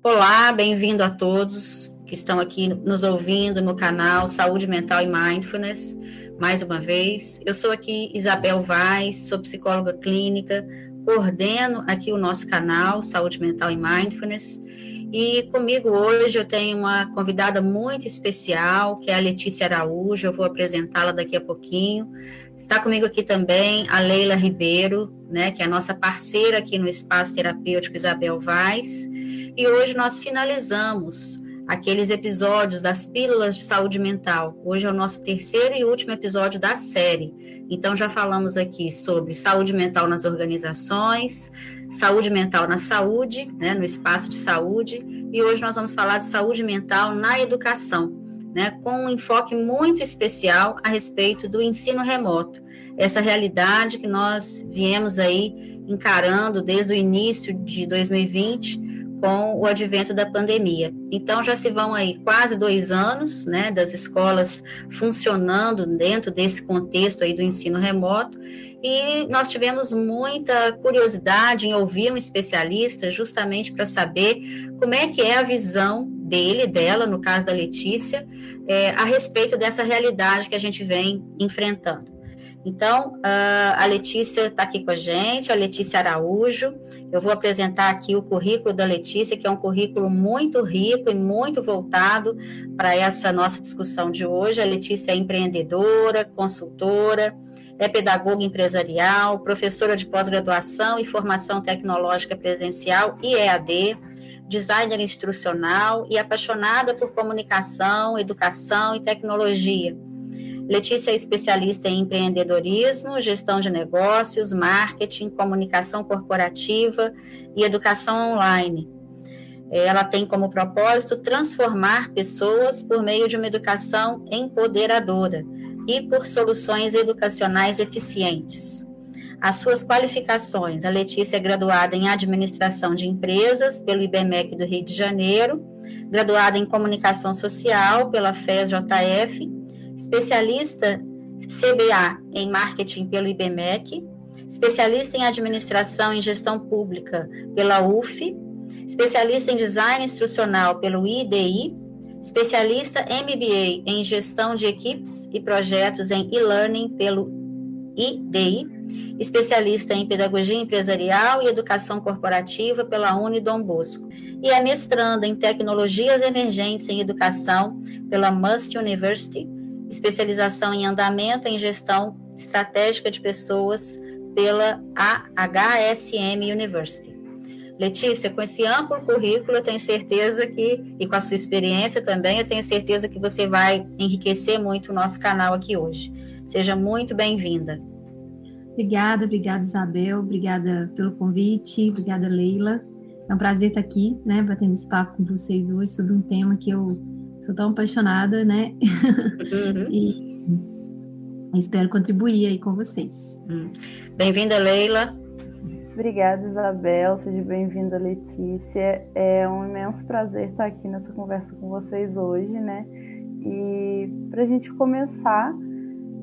Olá, bem-vindo a todos que estão aqui nos ouvindo no canal Saúde Mental e Mindfulness. Mais uma vez, eu sou aqui Isabel Vaz, sou psicóloga clínica, coordeno aqui o nosso canal Saúde Mental e Mindfulness. E comigo hoje eu tenho uma convidada muito especial, que é a Letícia Araújo, eu vou apresentá-la daqui a pouquinho. Está comigo aqui também a Leila Ribeiro, né, que é a nossa parceira aqui no Espaço Terapêutico Isabel Vaz. E hoje nós finalizamos aqueles episódios das pílulas de saúde mental. Hoje é o nosso terceiro e último episódio da série. Então já falamos aqui sobre saúde mental nas organizações, saúde mental na saúde, né, no espaço de saúde, e hoje nós vamos falar de saúde mental na educação, né, com um enfoque muito especial a respeito do ensino remoto. Essa realidade que nós viemos aí encarando desde o início de 2020 com o advento da pandemia. Então, já se vão aí quase dois anos, né, das escolas funcionando dentro desse contexto aí do ensino remoto, e nós tivemos muita curiosidade em ouvir um especialista justamente para saber como é que é a visão dele, dela, no caso da Letícia, é, a respeito dessa realidade que a gente vem enfrentando. Então, a Letícia está aqui com a gente, a Letícia Araújo. Eu vou apresentar aqui o currículo da Letícia, que é um currículo muito rico e muito voltado para essa nossa discussão de hoje. A Letícia é empreendedora, consultora, é pedagoga empresarial, professora de pós-graduação e formação tecnológica presencial e EAD, designer instrucional e apaixonada por comunicação, educação e tecnologia Letícia é especialista em empreendedorismo, gestão de negócios, marketing, comunicação corporativa e educação online. Ela tem como propósito transformar pessoas por meio de uma educação empoderadora e por soluções educacionais eficientes. As suas qualificações: a Letícia é graduada em Administração de Empresas pelo IBMEC do Rio de Janeiro, graduada em Comunicação Social pela FES-JF especialista CBA em marketing pelo IBMEC, especialista em administração e gestão pública pela UF, especialista em design instrucional pelo IDI, especialista MBA em gestão de equipes e projetos em e-learning pelo IDI, especialista em pedagogia empresarial e educação corporativa pela Uni Dom Bosco, e é mestranda em tecnologias emergentes em educação pela Must University especialização em andamento em gestão estratégica de pessoas pela HSM University. Letícia, com esse amplo currículo, eu tenho certeza que, e com a sua experiência também, eu tenho certeza que você vai enriquecer muito o nosso canal aqui hoje. Seja muito bem-vinda. Obrigada, obrigada, Isabel, obrigada pelo convite, obrigada, Leila. É um prazer estar aqui, né, batendo esse papo com vocês hoje sobre um tema que eu sou tão apaixonada, né? Uhum. e espero contribuir aí com vocês. Uhum. Bem-vinda, Leila. Obrigada, Isabel. Seja bem-vinda, Letícia. É um imenso prazer estar aqui nessa conversa com vocês hoje, né? E para a gente começar,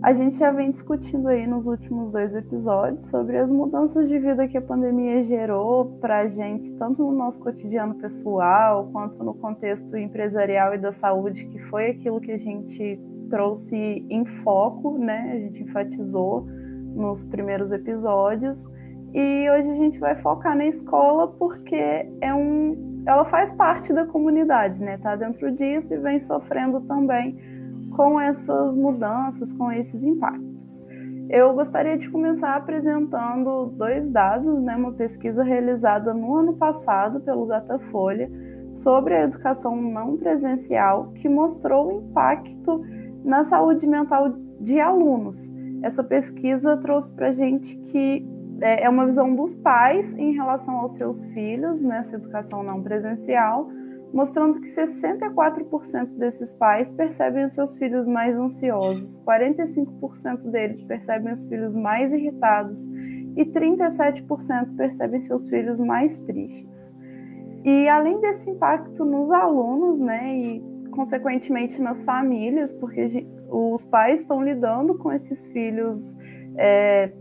a gente já vem discutindo aí nos últimos dois episódios sobre as mudanças de vida que a pandemia gerou para a gente, tanto no nosso cotidiano pessoal, quanto no contexto empresarial e da saúde, que foi aquilo que a gente trouxe em foco, né? A gente enfatizou nos primeiros episódios. E hoje a gente vai focar na escola porque é um, ela faz parte da comunidade, né? Tá dentro disso e vem sofrendo também com essas mudanças, com esses impactos. Eu gostaria de começar apresentando dois dados, né, uma pesquisa realizada no ano passado pelo Datafolha sobre a educação não presencial, que mostrou o impacto na saúde mental de alunos. Essa pesquisa trouxe para a gente que é, é uma visão dos pais em relação aos seus filhos nessa educação não presencial, mostrando que 64% desses pais percebem os seus filhos mais ansiosos, 45% deles percebem os filhos mais irritados e 37% percebem seus filhos mais tristes. E além desse impacto nos alunos, né, e consequentemente nas famílias, porque os pais estão lidando com esses filhos é,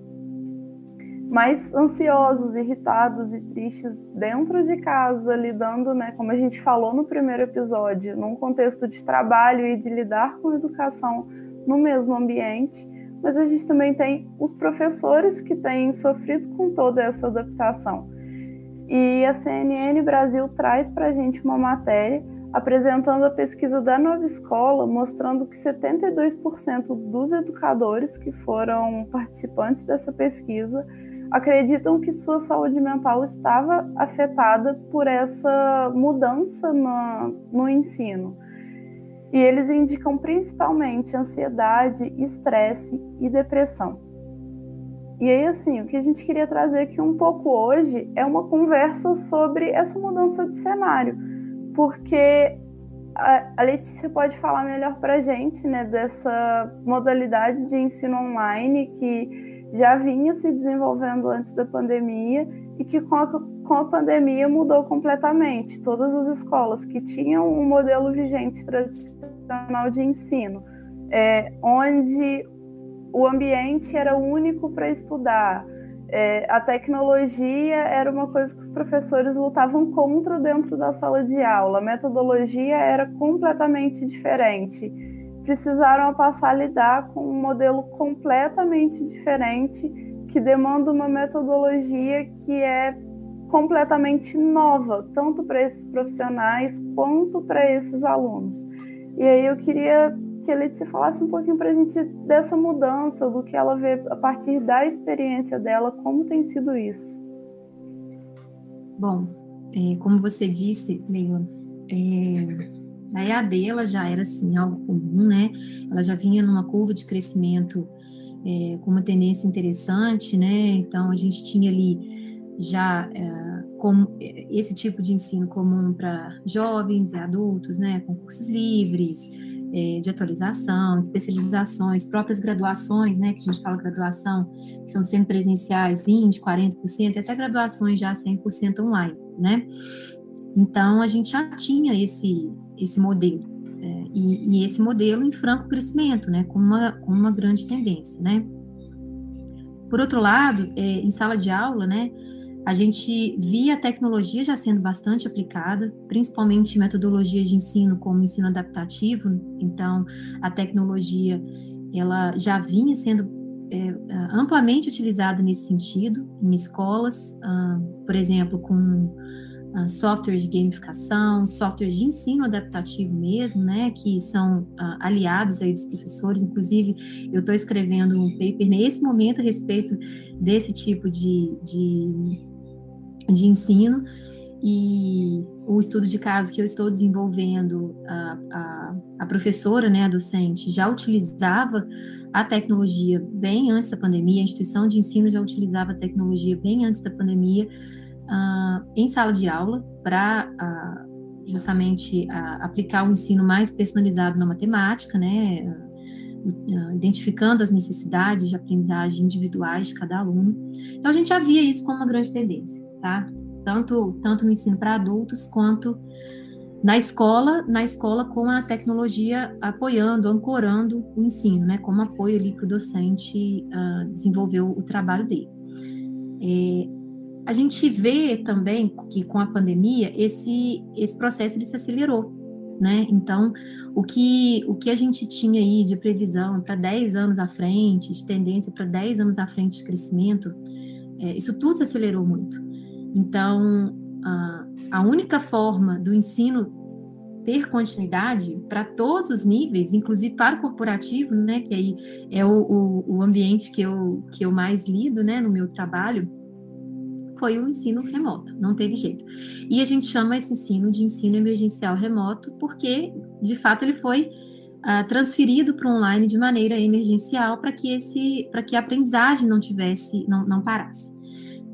mais ansiosos, irritados e tristes dentro de casa, lidando, né, como a gente falou no primeiro episódio, num contexto de trabalho e de lidar com educação no mesmo ambiente, mas a gente também tem os professores que têm sofrido com toda essa adaptação. E a CNN Brasil traz para a gente uma matéria apresentando a pesquisa da Nova Escola, mostrando que 72% dos educadores que foram participantes dessa pesquisa acreditam que sua saúde mental estava afetada por essa mudança no, no ensino. E eles indicam principalmente ansiedade, estresse e depressão. E aí, assim, o que a gente queria trazer aqui um pouco hoje é uma conversa sobre essa mudança de cenário, porque a Letícia pode falar melhor para a gente, né, dessa modalidade de ensino online que já vinha se desenvolvendo antes da pandemia e que com a, com a pandemia mudou completamente. Todas as escolas que tinham um modelo vigente tradicional de ensino, é, onde o ambiente era único para estudar, é, a tecnologia era uma coisa que os professores lutavam contra dentro da sala de aula, a metodologia era completamente diferente precisaram passar a lidar com um modelo completamente diferente que demanda uma metodologia que é completamente nova, tanto para esses profissionais quanto para esses alunos. E aí eu queria que a Letícia falasse um pouquinho para a gente dessa mudança, do que ela vê a partir da experiência dela, como tem sido isso. Bom, é, como você disse, Leon, é, a EAD ela já era assim algo comum, né? Ela já vinha numa curva de crescimento é, com uma tendência interessante, né? Então a gente tinha ali já é, como, esse tipo de ensino comum para jovens e adultos, né? Concursos livres, é, de atualização, especializações, próprias graduações, né? Que a gente fala graduação, que são sempre presenciais, 20, 40%, até graduações já 100% online, né? Então a gente já tinha esse esse modelo. É, e, e, esse modelo em franco crescimento, né, com uma, com uma grande tendência, né. Por outro lado, é, em sala de aula, né, a gente via a tecnologia já sendo bastante aplicada, principalmente metodologias de ensino como ensino adaptativo. Então, a tecnologia ela já vinha sendo é, amplamente utilizada nesse sentido em escolas, ah, por exemplo, com uh, softwares de gamificação, softwares de ensino adaptativo mesmo, né, que são uh, aliados aí dos professores. Inclusive, eu estou escrevendo um paper nesse momento a respeito desse tipo de, de, de ensino. E o estudo de caso que eu estou desenvolvendo, a, a, a professora, né, a docente, já utilizava a tecnologia bem antes da pandemia, a instituição de ensino já utilizava a tecnologia bem antes da pandemia, uh, em sala de aula para uh, justamente uh, aplicar o um ensino mais personalizado na matemática, né? identificando as necessidades de aprendizagem individuais de cada aluno. Então a gente já via isso como uma grande tendência, tá? Tanto tanto no ensino para adultos quanto na escola, na escola com a tecnologia apoiando, ancorando o ensino, né, como apoio ali para o docente uh, desenvolver o, trabalho dele. É, a gente vê também que com a pandemia esse esse processo ele se acelerou, né? Então, o que o que a gente tinha aí de previsão para 10 anos à frente, de tendência para 10 anos à frente de crescimento, é, isso tudo se acelerou muito. Então, a, a única forma do ensino ter continuidade para todos os níveis, inclusive para o corporativo, né, que aí é o, o, o ambiente que eu, que eu mais lido, né, no meu trabalho, foi o ensino remoto, não teve jeito. E a gente chama esse ensino de ensino emergencial remoto porque, de fato, ele foi uh, transferido para o online de maneira emergencial para que esse, para que a aprendizagem não tivesse, não, não parasse,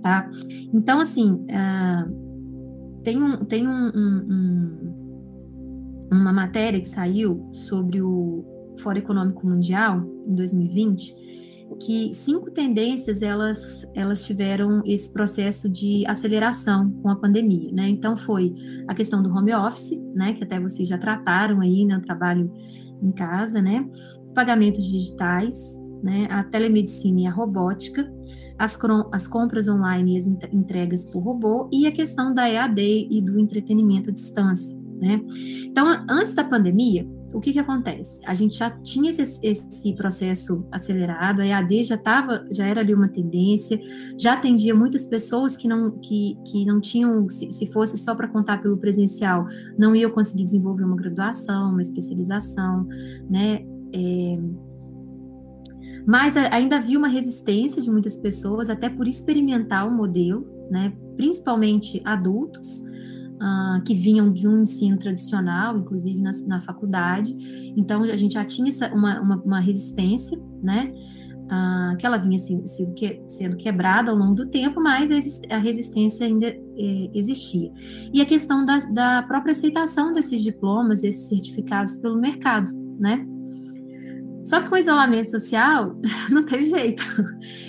tá? Então, assim, uh, tem um, tem um, um, um, uma matéria que saiu sobre o Fórum Econômico Mundial em 2020 que cinco tendências elas elas tiveram esse processo de aceleração com a pandemia, né? Então foi a questão do home office, né, que até vocês já trataram aí, né, o trabalho em casa, né? Pagamentos digitais, né, a telemedicina e a robótica, as, as compras online e as entregas por robô, e a questão da EAD e do entretenimento à distância. Né? Então, antes da pandemia, o que, que acontece? A gente já tinha esse, esse processo acelerado, a EAD já estava, já era ali uma tendência, já atendia muitas pessoas que não, que, que não tinham, se, se fosse só para contar pelo presencial, não iam conseguir desenvolver uma graduação, uma especialização, né? É, mas ainda havia uma resistência de muitas pessoas, até por experimentar o modelo, né? principalmente adultos, uh, que vinham de um ensino tradicional, inclusive na, na faculdade. Então, a gente já tinha essa, uma, uma, uma, resistência, né? Uh, que ela vinha assim, sendo, que, sendo, quebrada ao longo do tempo, mas a resistência ainda eh, existia. E a questão da, da própria aceitação desses diplomas, desses certificados pelo mercado, né? Só que com o isolamento social, não teve jeito.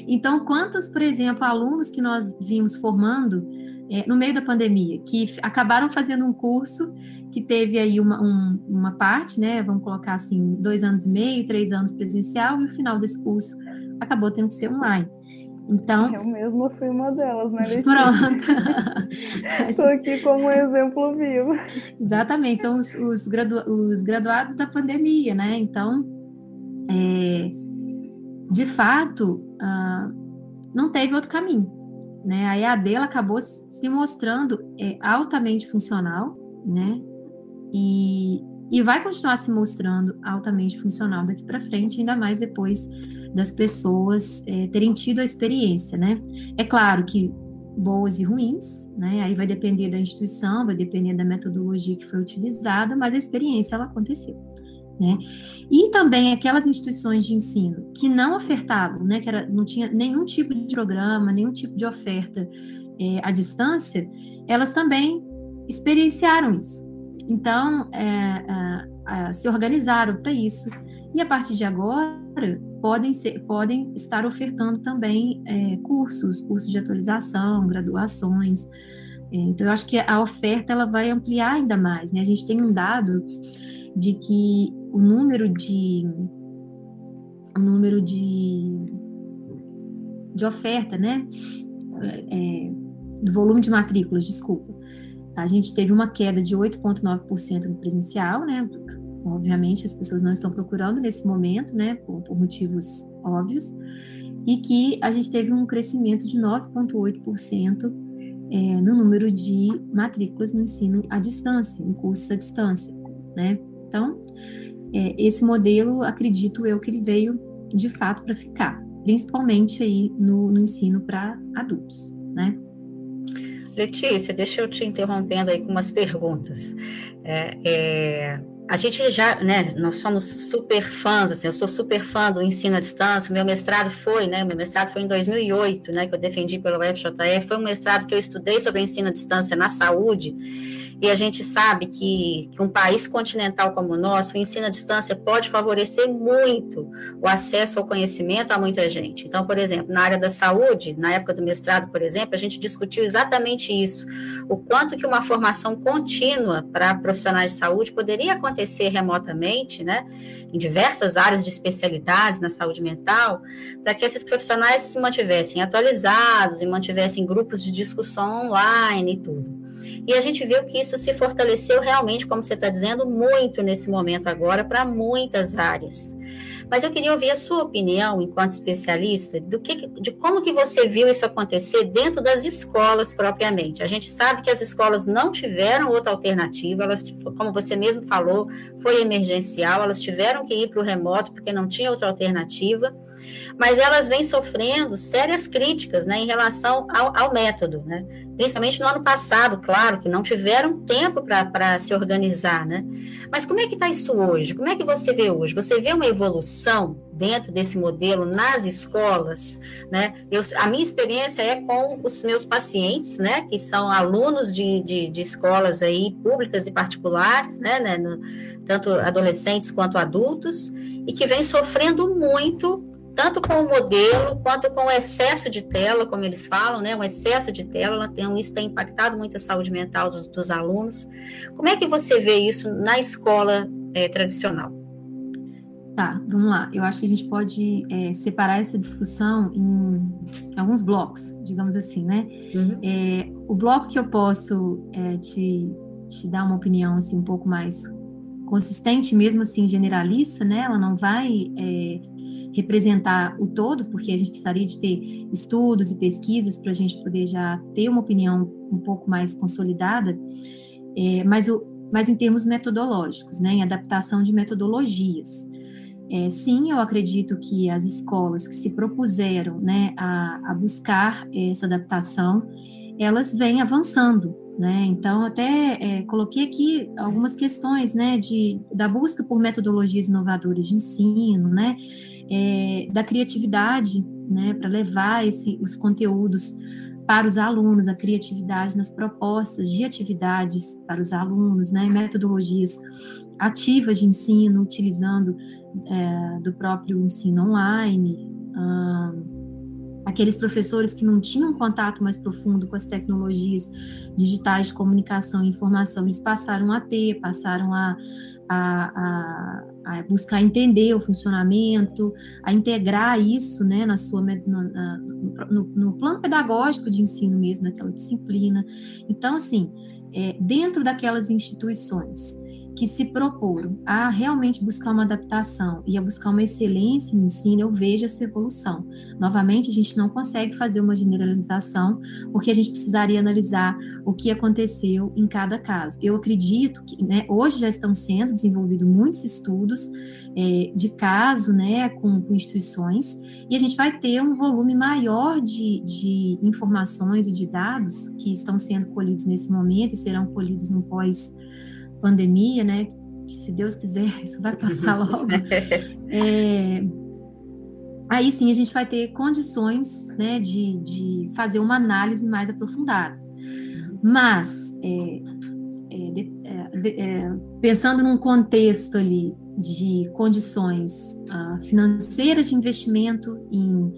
Então, quantos, por exemplo, alunos que nós vimos formando é, no meio da pandemia, que acabaram fazendo um curso que teve aí uma, um, uma parte, né? Vamos colocar assim, dois anos e meio, três anos presencial, e o final desse curso acabou tendo que ser online. Então. Eu mesma fui uma delas, né, Letícia? Pronto. Estou aqui como exemplo vivo. Exatamente, são os, os, gradu, os graduados da pandemia, né? Então, é, de fato, ah, não teve outro caminho. Né? A EAD ela acabou se mostrando é, altamente funcional, né? E, e vai continuar se mostrando altamente funcional daqui para frente, ainda mais depois das pessoas é, terem tido a experiência, né? É claro que boas e ruins, né? Aí vai depender da instituição, vai depender da metodologia que foi utilizada, mas a experiência ela aconteceu. Né? E também aquelas instituições de ensino que não ofertavam, né, que era, não tinha nenhum tipo de programa, nenhum tipo de oferta é, à distância, elas também experienciaram isso. Então, é, é, se organizaram para isso. E a partir de agora, podem, ser, podem estar ofertando também é, cursos, cursos de atualização, graduações. É, então, eu acho que a oferta ela vai ampliar ainda mais. Né? A gente tem um dado de que o número de o número de, de oferta, né? É, é do volume de matrículas, desculpa. A gente teve uma queda de 8,9% no presencial, né? Obviamente as pessoas não estão procurando nesse momento, né? Por, por motivos óbvios. E que a gente teve um crescimento de 9,8% é, no número de matrículas no ensino à distância, em cursos à distância, né? Então, é, esse modelo, acredito eu, que ele veio de fato para ficar, principalmente aí no, no ensino para adultos, né? Letícia, deixa eu te interrompendo aí com umas perguntas. É, é, a gente já, né, nós somos super fãs, assim, eu sou super fã do ensino à distância, meu mestrado foi, né, meu mestrado foi em 2008, né, que eu defendi pelo FJE, foi um mestrado que eu estudei sobre ensino à distância na saúde, e a gente sabe que, que um país continental como o nosso, o ensino à distância pode favorecer muito o acesso ao conhecimento a muita gente. Então, por exemplo, na área da saúde, na época do mestrado, por exemplo, a gente discutiu exatamente isso, o quanto que uma formação contínua para profissionais de saúde poderia acontecer remotamente, né, em diversas áreas de especialidades na saúde mental, para que esses profissionais se mantivessem atualizados e mantivessem grupos de discussão online e tudo. E a gente viu que isso se fortaleceu realmente, como você está dizendo, muito nesse momento agora, para muitas áreas. Mas eu queria ouvir a sua opinião, enquanto especialista, do que, de como que você viu isso acontecer dentro das escolas propriamente. A gente sabe que as escolas não tiveram outra alternativa, elas, como você mesmo falou, foi emergencial, elas tiveram que ir para o remoto porque não tinha outra alternativa mas elas vêm sofrendo sérias críticas né, em relação ao, ao método, né? principalmente no ano passado, claro, que não tiveram tempo para se organizar. Né? Mas como é que está isso hoje? Como é que você vê hoje? Você vê uma evolução dentro desse modelo nas escolas? Né? Eu, a minha experiência é com os meus pacientes, né, que são alunos de, de, de escolas aí públicas e particulares, né, né no, tanto adolescentes quanto adultos, e que vem sofrendo muito tanto com o modelo quanto com o excesso de tela, como eles falam, né? O excesso de tela, tem, isso tem impactado muito a saúde mental dos, dos alunos. Como é que você vê isso na escola é, tradicional? Tá, vamos lá. Eu acho que a gente pode é, separar essa discussão em alguns blocos, digamos assim, né? Uhum. É, o bloco que eu posso é, te, te dar uma opinião assim, um pouco mais consistente, mesmo assim generalista, né? Ela não vai é, representar o todo, porque a gente precisaria de ter estudos e pesquisas para a gente poder já ter uma opinião um pouco mais consolidada, é, mas, o, mas em termos metodológicos, né, em adaptação de metodologias. É, sim, eu acredito que as escolas que se propuseram né, a, a buscar essa adaptação, elas vêm avançando, né? Então, até é, coloquei aqui algumas questões, né, de, da busca por metodologias inovadoras de ensino, né, é, da criatividade, né, para levar esse, os conteúdos para os alunos, a criatividade nas propostas de atividades para os alunos, né, metodologias ativas de ensino, utilizando é, do próprio ensino online, aqueles professores que não tinham contato mais profundo com as tecnologias digitais de comunicação e informação, eles passaram a ter, passaram a, a, a, a, buscar entender o funcionamento, a integrar isso né, na sua, na, no, no, plano pedagógico de ensino mesmo, naquela disciplina. Então, assim, é, dentro daquelas instituições que se proporam a realmente buscar uma adaptação e a buscar uma excelência no ensino, eu vejo essa evolução. Novamente, a gente não consegue fazer uma generalização, porque a gente precisaria analisar o que aconteceu em cada caso. Eu acredito que né, hoje já estão sendo desenvolvidos muitos estudos é, de caso né, com, com, instituições, e a gente vai ter um volume maior de, de informações e de dados que estão sendo colhidos nesse momento e serão colhidos no pós pandemia, né? Que se Deus quiser, isso vai passar logo. é, aí sim a gente vai ter condições né, de, de fazer uma análise mais aprofundada. Mas, é, é, é, é, pensando num contexto ali de condições uh, financeiras de investimento em,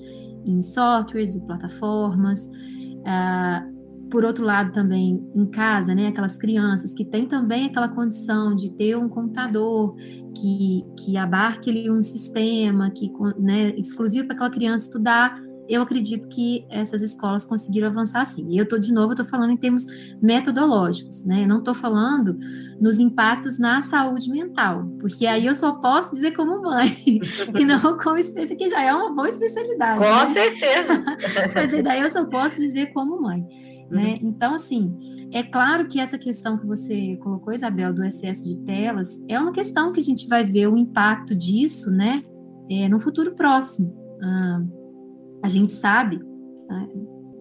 em softwares e plataformas, uh, por outro lado também em casa, né, aquelas crianças que têm também aquela condição de ter um computador que, que abarque ali um sistema que, né, exclusivo para aquela criança estudar, eu acredito que essas escolas conseguiram avançar sim. E eu estou, de novo, estou falando em termos metodológicos, né? Não estou falando nos impactos na saúde mental, porque aí eu só posso dizer como mãe, e não como especialista, que já é uma boa especialidade. Com né? certeza. Mas daí eu só posso dizer como mãe. Né? Uhum. Então, assim, é claro que essa questão que você colocou, Isabel, do excesso de telas, é uma questão que a gente vai ver o impacto disso, né, é, no futuro próximo. Ah, a gente sabe, né,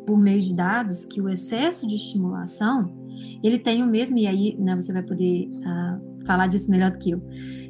por meio de dados, que o excesso de estimulação, ele tem o mesmo, e aí né, você vai poder ah, falar disso melhor do que eu,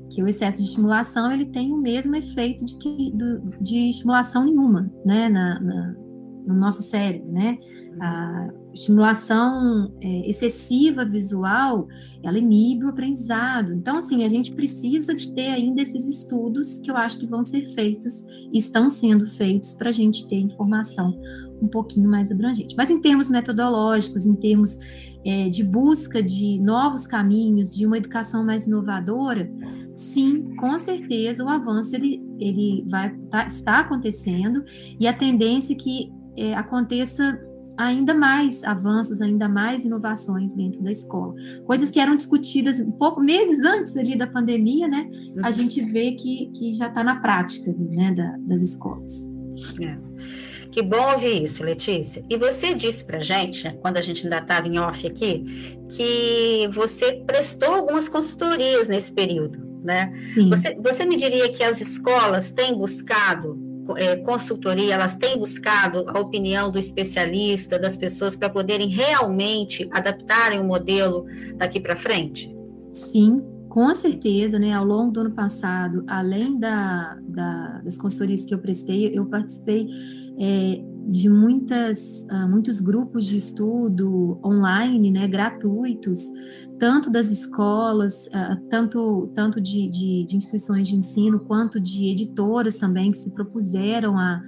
que o excesso de estimulação, ele tem o mesmo efeito de, que, do, de estimulação nenhuma, né, na, na no nosso cérebro, né? A estimulação é, excessiva visual, ela inibe o aprendizado. Então, assim, a gente precisa de ter ainda esses estudos que eu acho que vão ser feitos, estão sendo feitos para a gente ter informação um pouquinho mais abrangente. Mas em termos metodológicos, em termos é, de busca de novos caminhos, de uma educação mais inovadora, sim, com certeza o avanço ele, ele vai tá, está acontecendo e a tendência é que é, aconteça ainda mais avanços, ainda mais inovações dentro da escola. Coisas que eram discutidas um pouco meses antes ali da pandemia, né? A uhum. gente vê que, que já está na prática né, da, das escolas. É. Que bom ouvir isso, Letícia. E você disse para gente, quando a gente ainda estava em off aqui, que você prestou algumas consultorias nesse período, né? Você, você me diria que as escolas têm buscado é, consultoria, elas têm buscado a opinião do especialista, das pessoas, para poderem realmente adaptarem o modelo daqui para frente? Sim, com certeza, né? Ao longo do ano passado, além da, da das consultorias que eu prestei, eu participei é, de muitas, uh, muitos grupos de estudo online, né, gratuitos, tanto das escolas, uh, tanto, tanto de, de, de, instituições de ensino, quanto de editoras também, que se propuseram a,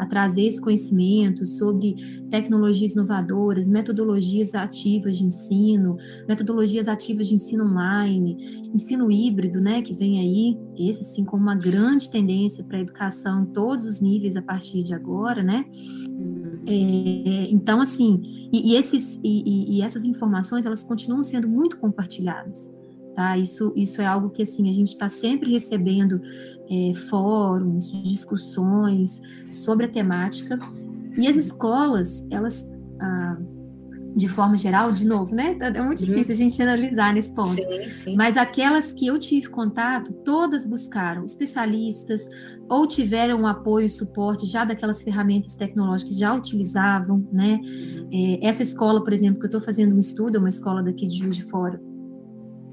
a trazer esse conhecimento sobre tecnologias inovadoras, metodologias ativas de ensino, metodologias ativas de ensino online, ensino híbrido, né, que vem aí, esse sim como uma grande tendência para a educação em todos os níveis a partir de agora, né? É, então, assim, e, e esses, e, e, essas informações, elas continuam sendo muito compartilhadas, tá? Isso, isso é algo que, assim, a gente está sempre recebendo é, fóruns, discussões sobre a temática, e as escolas, elas, ah, de forma geral, de novo, né? É muito uhum. difícil a gente analisar nesse ponto. Sim, sim. Mas aquelas que eu tive contato, todas buscaram especialistas ou tiveram apoio e suporte já daquelas ferramentas tecnológicas que já utilizavam, né? Uhum. É, essa escola, por exemplo, que eu estou fazendo um estudo, é uma escola daqui de Juiz de Fora,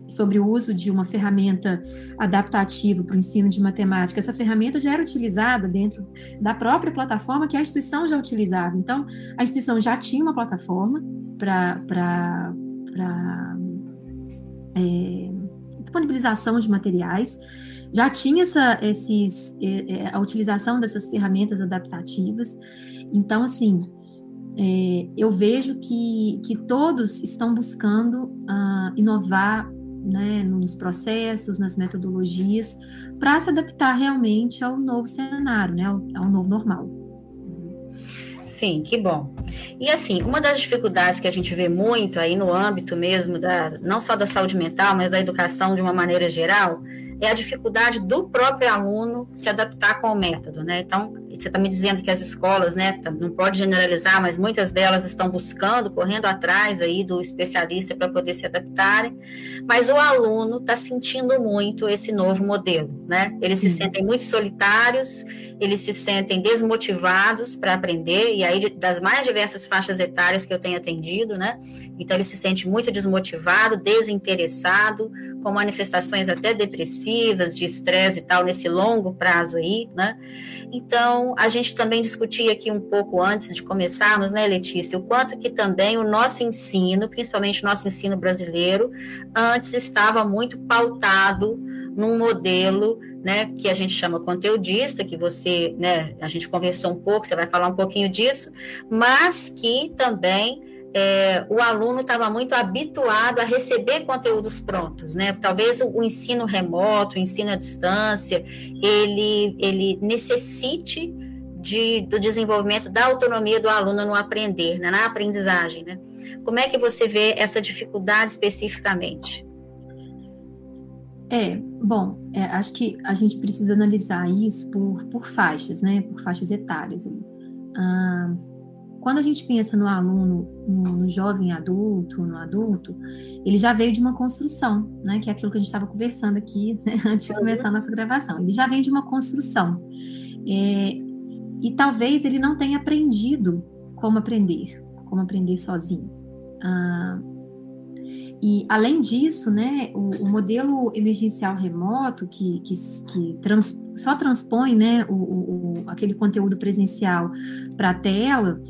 sobre o uso de uma ferramenta adaptativa para o ensino de matemática. Essa ferramenta já era utilizada dentro da própria plataforma que a instituição já utilizava. Então, a instituição já tinha uma plataforma para é, disponibilização de materiais, já tinha essa, esses, é, é, a utilização dessas ferramentas adaptativas. Então, assim, é, eu vejo que, que todos estão buscando uh, inovar né, nos processos, nas metodologias, para se adaptar realmente ao novo cenário, né, ao, ao novo normal. Sim, que bom. E assim, uma das dificuldades que a gente vê muito aí no âmbito mesmo da não só da saúde mental, mas da educação de uma maneira geral, é a dificuldade do próprio aluno se adaptar com o método, né? Então, você está me dizendo que as escolas, né, tá, não pode generalizar, mas muitas delas estão buscando, correndo atrás aí do especialista para poder se adaptarem, mas o aluno está sentindo muito esse novo modelo, né? Eles se sentem muito solitários, eles se sentem desmotivados para aprender, e aí das mais diversas faixas etárias que eu tenho atendido, né? Então ele se sente muito desmotivado, desinteressado, com manifestações até depressivas, de estresse e tal, nesse longo prazo aí, né? Então, a gente também discutia aqui um pouco antes de começarmos, né, Letícia, o quanto que também o nosso ensino, principalmente o nosso ensino brasileiro, antes estava muito pautado num modelo, né, que a gente chama conteudista, que você, né, a gente conversou um pouco, você vai falar um pouquinho disso, mas que também é, o aluno estava muito habituado a receber conteúdos prontos, né? Talvez o, o, ensino remoto, o ensino à distância, ele, ele necessite de, do desenvolvimento da autonomia do aluno no aprender, né? na aprendizagem, né? Como é que você vê essa dificuldade especificamente? É, bom, é, acho que a gente precisa analisar isso por, por faixas, né? Por faixas etárias. Ah, quando a gente pensa no aluno, no, no, jovem adulto, no adulto, ele já veio de uma construção, né? Que é aquilo que a gente estava conversando aqui né, antes de começar a nossa gravação. Ele já vem de uma construção. É, e talvez ele não tenha aprendido como aprender, como aprender sozinho. Ah, e, além disso, né, o, o modelo emergencial remoto, que, que, que trans, só transpõe né, o, o, aquele conteúdo presencial para a tela,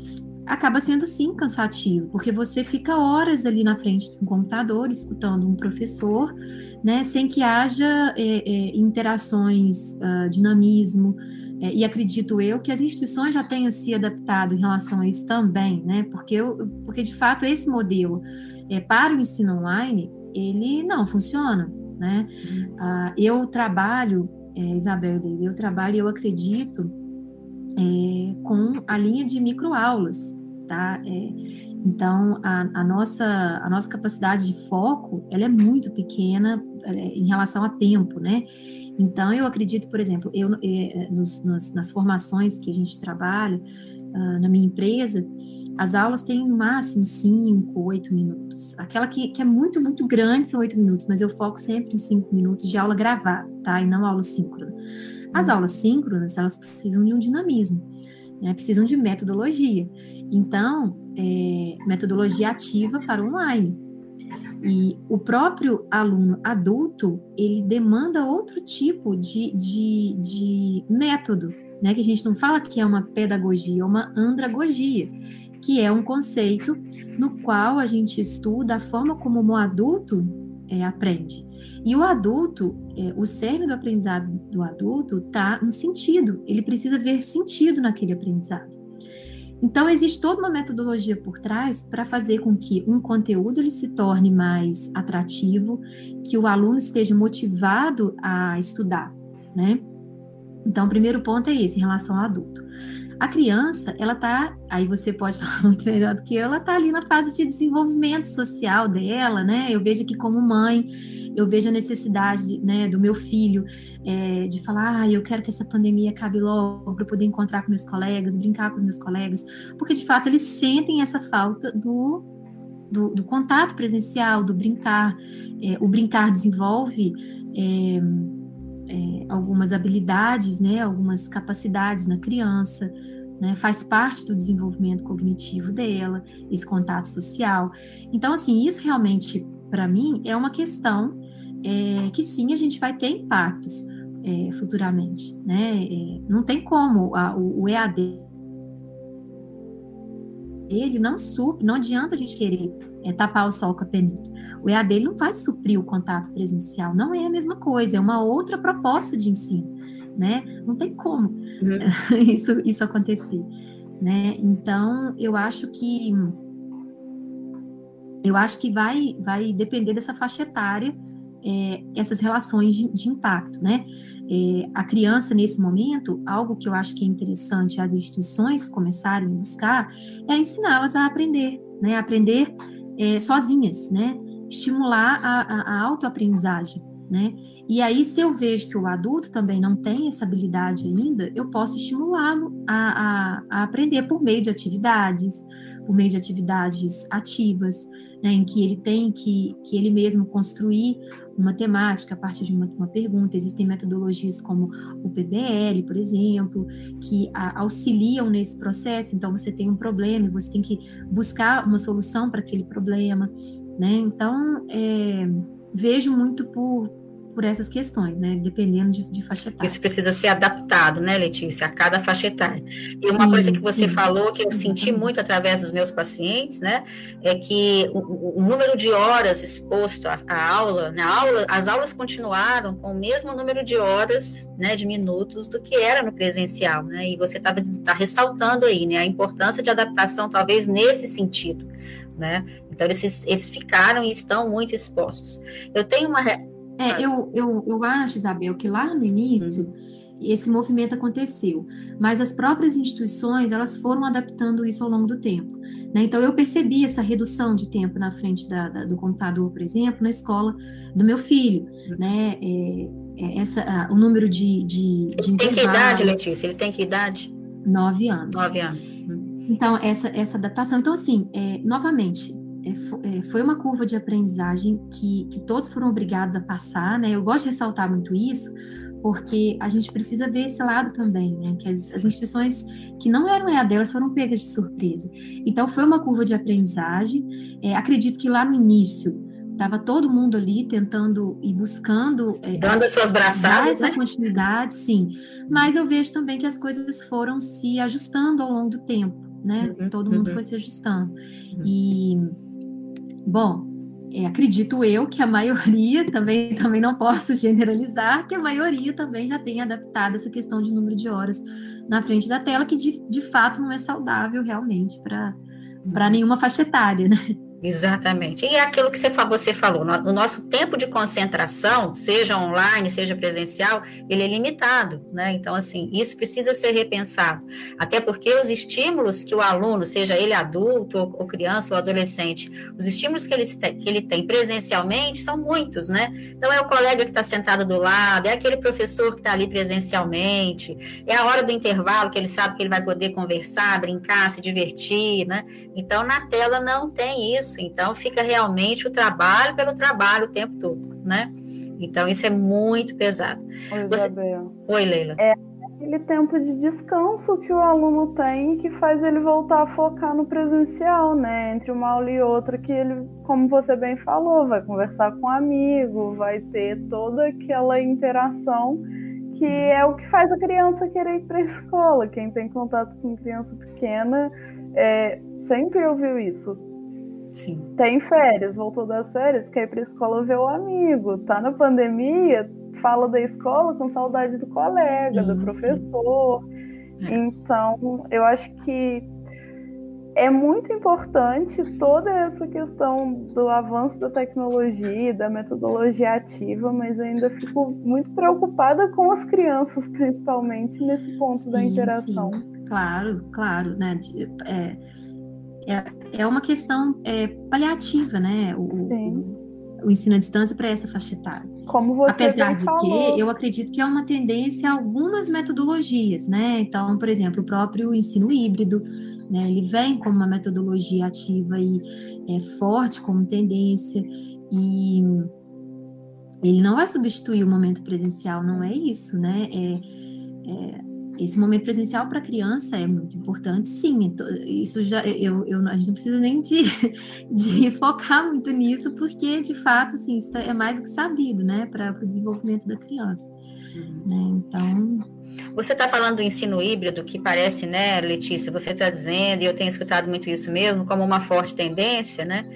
acaba sendo sim cansativo, porque você fica horas ali na frente de um computador escutando um professor, né, sem que haja é, é, interações, uh, dinamismo, é, e acredito eu que as instituições já tenham se adaptado em relação a isso também, né, porque, eu, porque de fato esse modelo é, para o ensino online, ele não funciona, né, uh, eu trabalho, é, Isabel, eu trabalho e eu acredito é, com a linha de microaulas, tá? É, então, a, a, nossa, a nossa capacidade de foco, ela é muito pequena é, em relação a tempo, né? Então, eu acredito, por exemplo, eu, é, nos, nas, nas, formações que a gente trabalha uh, na minha empresa, as aulas têm no máximo 5, 8 minutos. Aquela que, que é muito, muito grande são 8 minutos, mas eu foco sempre em 5 minutos de aula gravada, tá? E não aula síncrona. As uhum. aulas síncronas, elas precisam de um dinamismo, né? precisam de metodologia. Então, é, metodologia ativa para online. E o próprio aluno adulto, ele demanda outro tipo de, de, de método, né? Que a gente não fala que é uma pedagogia, é uma andragogia, que é um conceito no qual a gente estuda a forma como o adulto é, aprende. E o adulto, é, o cerne do aprendizado do adulto está no sentido, ele precisa ver sentido naquele aprendizado. Então, existe toda uma metodologia por trás para fazer com que um conteúdo ele se torne mais atrativo, que o aluno esteja motivado a estudar, né? Então, o primeiro ponto é esse, em relação ao adulto. A criança, ela tá, aí você pode falar muito melhor do que eu, ela tá ali na fase de desenvolvimento social dela, né? Eu vejo que como mãe, eu vejo a necessidade, né, do meu filho é, de falar, ah, eu quero que essa pandemia acabe logo para poder encontrar com meus colegas, brincar com os meus colegas, porque de fato eles sentem essa falta do, do, do contato presencial, do brincar. É, o brincar desenvolve é, é, algumas habilidades, né, algumas capacidades na criança, né, faz parte do desenvolvimento cognitivo dela, esse contato social. Então, assim, isso realmente, para mim, é uma questão é, que sim, a gente vai ter impactos é, futuramente, né? É, não tem como a, o, o, EAD ele não supre, não adianta a gente querer é, tapar o sol com a peneira. O EAD não vai suprir o contato presencial, não é a mesma coisa, é uma outra proposta de ensino, né? Não tem como uhum. isso, isso acontecer, né? Então, eu acho que eu acho que vai, vai depender dessa faixa etária é, essas relações de, de impacto, né? É, a criança, nesse momento, algo que eu acho que é interessante as instituições começarem a buscar é ensiná-las a aprender, né? Aprender é, sozinhas, né? Estimular a, a, autoaprendizagem, né? E aí, se eu vejo que o adulto também não tem essa habilidade ainda, eu posso estimulá-lo a, a, a aprender por meio de atividades, por meio de atividades ativas, né, em que ele tem que, que ele mesmo construir uma temática a partir de uma, uma pergunta. Existem metodologias como o PBL, por exemplo, que a, auxiliam nesse processo. Então, você tem um problema você tem que buscar uma solução para aquele problema. Né? Então, é, vejo muito por, por essas questões, né? Dependendo de, de, faixa etária. Isso precisa ser adaptado, né, Letícia, a cada faixa etária. E uma sim, coisa que você sim. falou, que eu senti muito através dos meus pacientes, né, é que o, o número de horas exposto à, à aula, na aula, as aulas continuaram com o mesmo número de horas, né, de minutos do que era no presencial, né? E você estava tá ressaltando aí, né, a importância de adaptação, talvez nesse sentido. Né? Então, eles, eles ficaram e estão muito expostos. Eu tenho uma, é, eu, eu, eu acho, Isabel, que lá no início uhum. esse movimento aconteceu, mas as próprias instituições elas foram adaptando isso ao longo do tempo. Né? Então eu percebi essa redução de tempo na frente da, da, do computador, por exemplo, na escola do meu filho, uhum. né? É, é essa, a, o número de, de, de Ele tem que idade, Letícia? Ele tem que idade? Nove anos. Nove anos. Uhum. Então essa essa adaptação. Então assim, é, novamente é, foi uma curva de aprendizagem que, que todos foram obrigados a passar, né? Eu gosto de ressaltar muito isso, porque a gente precisa ver esse lado também, né? Que as, as instituições que não eram EAD, elas foram pegas de surpresa. Então, foi uma curva de aprendizagem. É, acredito que lá no início estava todo mundo ali tentando e buscando é, dando as suas braçadas, né? continuidade, sim. Mas eu vejo também que as coisas foram se ajustando ao longo do tempo, né? Uhum, todo mundo uhum. foi se ajustando uhum. e Bom, é, acredito eu que a maioria, também, também não posso generalizar, que a maioria também já tem adaptado essa questão de número de horas na frente da tela, que de, de fato não é saudável realmente para nenhuma faixa etária, né? Exatamente. E é aquilo que você, falou, o nosso tempo de concentração, seja online, seja presencial, ele é limitado, né? Então, assim, isso precisa ser repensado. Até porque os estímulos que o aluno, seja ele adulto, ou, criança, ou adolescente, os estímulos que ele, que ele tem presencialmente são muitos, né? Então, é o colega que está sentado do lado, é aquele professor que está ali presencialmente, é a hora do intervalo que ele sabe que ele vai poder conversar, brincar, se divertir, né? Então, na tela não tem isso isso. Então, fica realmente o trabalho pelo trabalho o tempo todo, né? Então, isso é muito pesado. Oi, Você... Oi Leila. É aquele tempo de descanso que o aluno tem que faz ele voltar a focar no presencial, né? Entre uma aula e outra, que ele, como você bem falou, vai conversar com um amigo, vai ter toda aquela interação que é o que faz a criança querer ir para a escola. Quem tem contato com criança pequena é, sempre ouviu isso Sim. Tem férias, voltou das férias, quer ir para a escola ver o amigo. Tá na pandemia, fala da escola com saudade do colega, sim, do professor. É. Então, eu acho que é muito importante toda essa questão do avanço da tecnologia, da metodologia ativa, mas ainda fico muito preocupada com as crianças, principalmente nesse ponto sim, da interação. Sim. Claro, claro, né? É, é, é uma questão é, paliativa, né? O, o, o, ensino à distância para essa faixa etária. Como você Apesar de falou. que eu acredito que é uma tendência a algumas metodologias, né? Então, por exemplo, o próprio ensino híbrido, né? Ele vem como uma metodologia ativa e é, forte como tendência e ele não vai substituir o momento presencial, não é isso, né? É, é, esse momento presencial para a criança é muito importante, sim. Isso já eu, eu, a gente não precisa nem de, de focar muito nisso, porque de fato, assim, isso é mais do que sabido, né, para o desenvolvimento da criança. Uhum. Né? Então, você está falando do ensino híbrido, que parece, né, Letícia, você está dizendo, e eu tenho escutado muito isso mesmo, como uma forte tendência, né?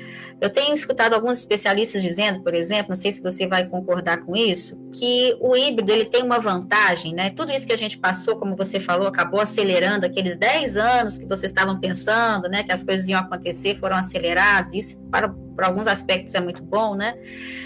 Eu tenho escutado alguns especialistas dizendo, por exemplo, não sei se você vai concordar com isso, que o híbrido ele tem uma vantagem, né? Tudo isso que a gente passou, como você falou, acabou acelerando aqueles 10 anos que vocês estavam pensando, né, que as coisas iam acontecer, foram acelerados, isso para, alguns aspectos é muito bom, né?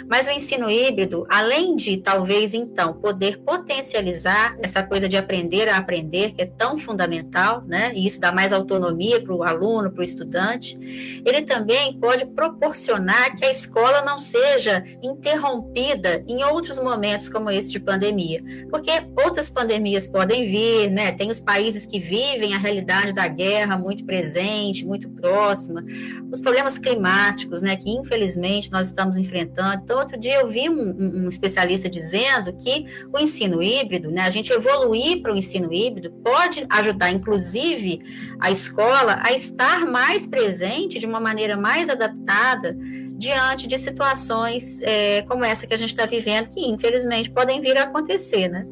Mas o ensino híbrido, além de talvez então poder potencializar essa coisa de aprender a aprender, que é tão fundamental, né? E isso dá mais autonomia para o aluno, para o estudante, ele também pode proporcionar que a escola não seja interrompida em outros momentos como esse de pandemia, porque outras pandemias podem vir, né? Tem os países que vivem a realidade da guerra muito presente, muito próxima, os problemas climáticos, né? Que infelizmente nós estamos enfrentando. Então, outro dia eu vi um, um especialista dizendo que o ensino híbrido, né? A gente evoluir para o ensino híbrido pode ajudar, inclusive, a escola a estar mais presente de uma maneira mais adaptada diante de situações é, como essa que a gente está vivendo, que infelizmente podem vir a acontecer, né?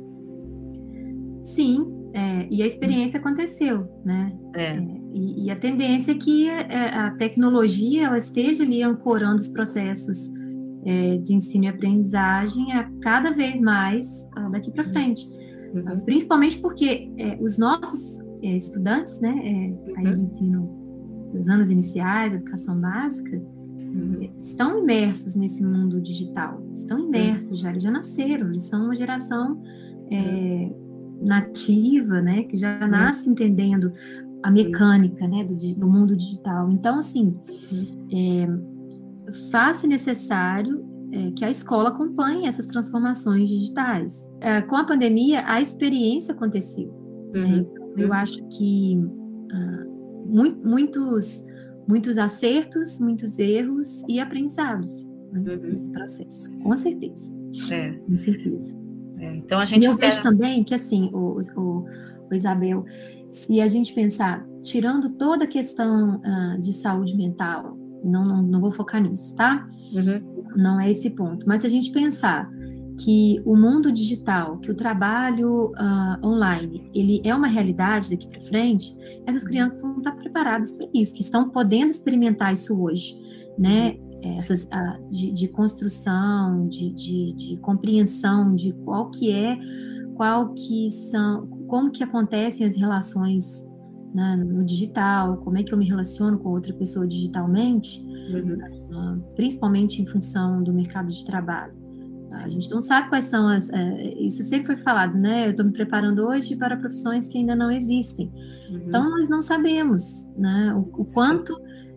Sim, é, e a experiência aconteceu, né? É. é e, e, a tendência é que a, é, a, tecnologia ela esteja ali ancorando os processos é, de ensino e aprendizagem a cada vez mais daqui para frente. Uhum. Principalmente porque é, os nossos é, estudantes, né, é, aí uhum. ensino dos anos iniciais, educação básica, uhum. estão imersos nesse mundo digital, estão imersos já, eles já nasceram, eles são uma geração é, nativa, né, que já nasce entendendo a mecânica, né, do, do mundo digital. Então, assim, é, faz-se necessário é, que a escola acompanhe essas transformações digitais. É, com a pandemia, a experiência aconteceu. Uhum. Né? Eu uhum. acho que uh, mu muitos, muitos acertos, muitos erros e aprendizados né, uhum. nesse processo, com certeza. É. Com certeza. É, então a gente. E eu espera... vejo também que, assim, o, o, o Isabel, se a gente pensar, tirando toda a questão uh, de saúde mental, não, não, não vou focar nisso, tá? Uhum. Não é esse ponto. Mas se a gente pensar que o mundo digital, que o trabalho uh, online, ele é uma realidade daqui para frente, essas crianças vão estar preparadas para isso, que estão podendo experimentar isso hoje, né? Essas uh, de, de, construção, de, de, de, compreensão de qual que é, qual que são, como que acontecem as relações né, no digital, como é que eu me relaciono com outra pessoa digitalmente, uhum. uh, principalmente em função do mercado de trabalho. A gente não sabe quais são as. Uh, isso sempre foi falado, né? Eu estou me preparando hoje para profissões que ainda não existem. Uhum. Então, nós não sabemos né, o, o quanto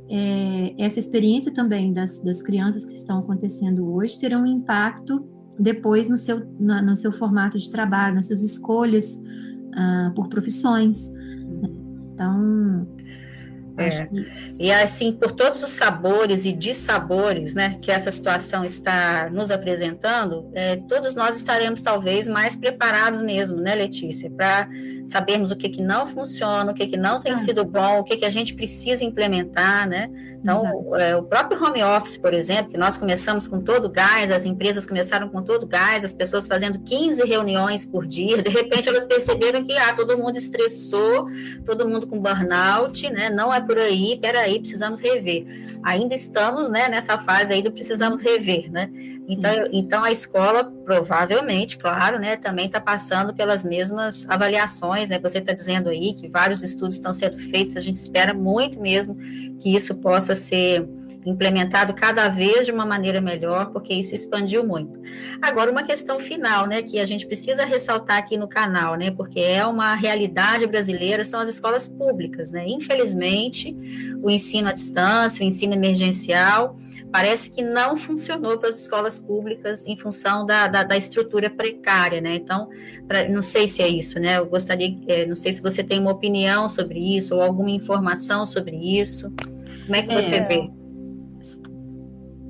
é, essa experiência também das, das crianças que estão acontecendo hoje terão um impacto depois no seu, no, no seu formato de trabalho, nas suas escolhas uh, por profissões. Então, é. E assim, por todos os sabores e dissabores né, que essa situação está nos apresentando, é, todos nós estaremos talvez mais preparados mesmo, né, Letícia, para sabermos o que, que não funciona, o que, que não tem ah. sido bom, o que, que a gente precisa implementar, né? Então, é, o próprio home office, por exemplo, que nós começamos com todo gás, as empresas começaram com todo gás, as pessoas fazendo 15 reuniões por dia, de repente elas perceberam que ah, todo mundo estressou, todo mundo com burnout, né? Não é por aí, peraí, precisamos rever. Ainda estamos né, nessa fase aí do precisamos rever, né? Então, então a escola provavelmente, claro, né, também está passando pelas mesmas avaliações, né? Você está dizendo aí que vários estudos estão sendo feitos, a gente espera muito mesmo que isso possa ser implementado cada vez de uma maneira melhor, porque isso expandiu muito. Agora, uma questão final, né, que a gente precisa ressaltar aqui no canal, né, porque é uma realidade brasileira, são as escolas públicas, né. Infelizmente, o ensino à distância, o ensino emergencial, parece que não funcionou para as escolas públicas em função da, da, da estrutura precária, né? Então, pra, não sei se é isso, né? Eu gostaria, é, não sei se você tem uma opinião sobre isso ou alguma informação sobre isso. Como é que você é, vê?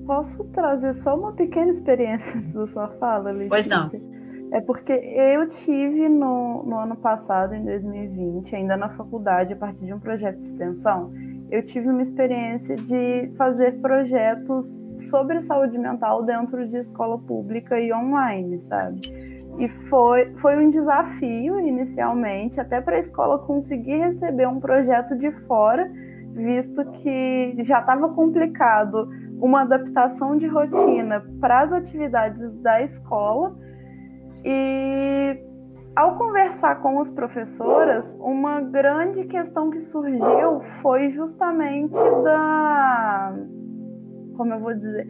Posso trazer só uma pequena experiência antes da sua fala, Letícia? Pois não. É porque eu tive no, no ano passado, em 2020, ainda na faculdade, a partir de um projeto de extensão, eu tive uma experiência de fazer projetos sobre saúde mental dentro de escola pública e online, sabe? E foi, foi um desafio inicialmente, até para a escola conseguir receber um projeto de fora, visto que já estava complicado uma adaptação de rotina para as atividades da escola. E ao conversar com as professoras, uma grande questão que surgiu foi justamente da. Como eu vou dizer?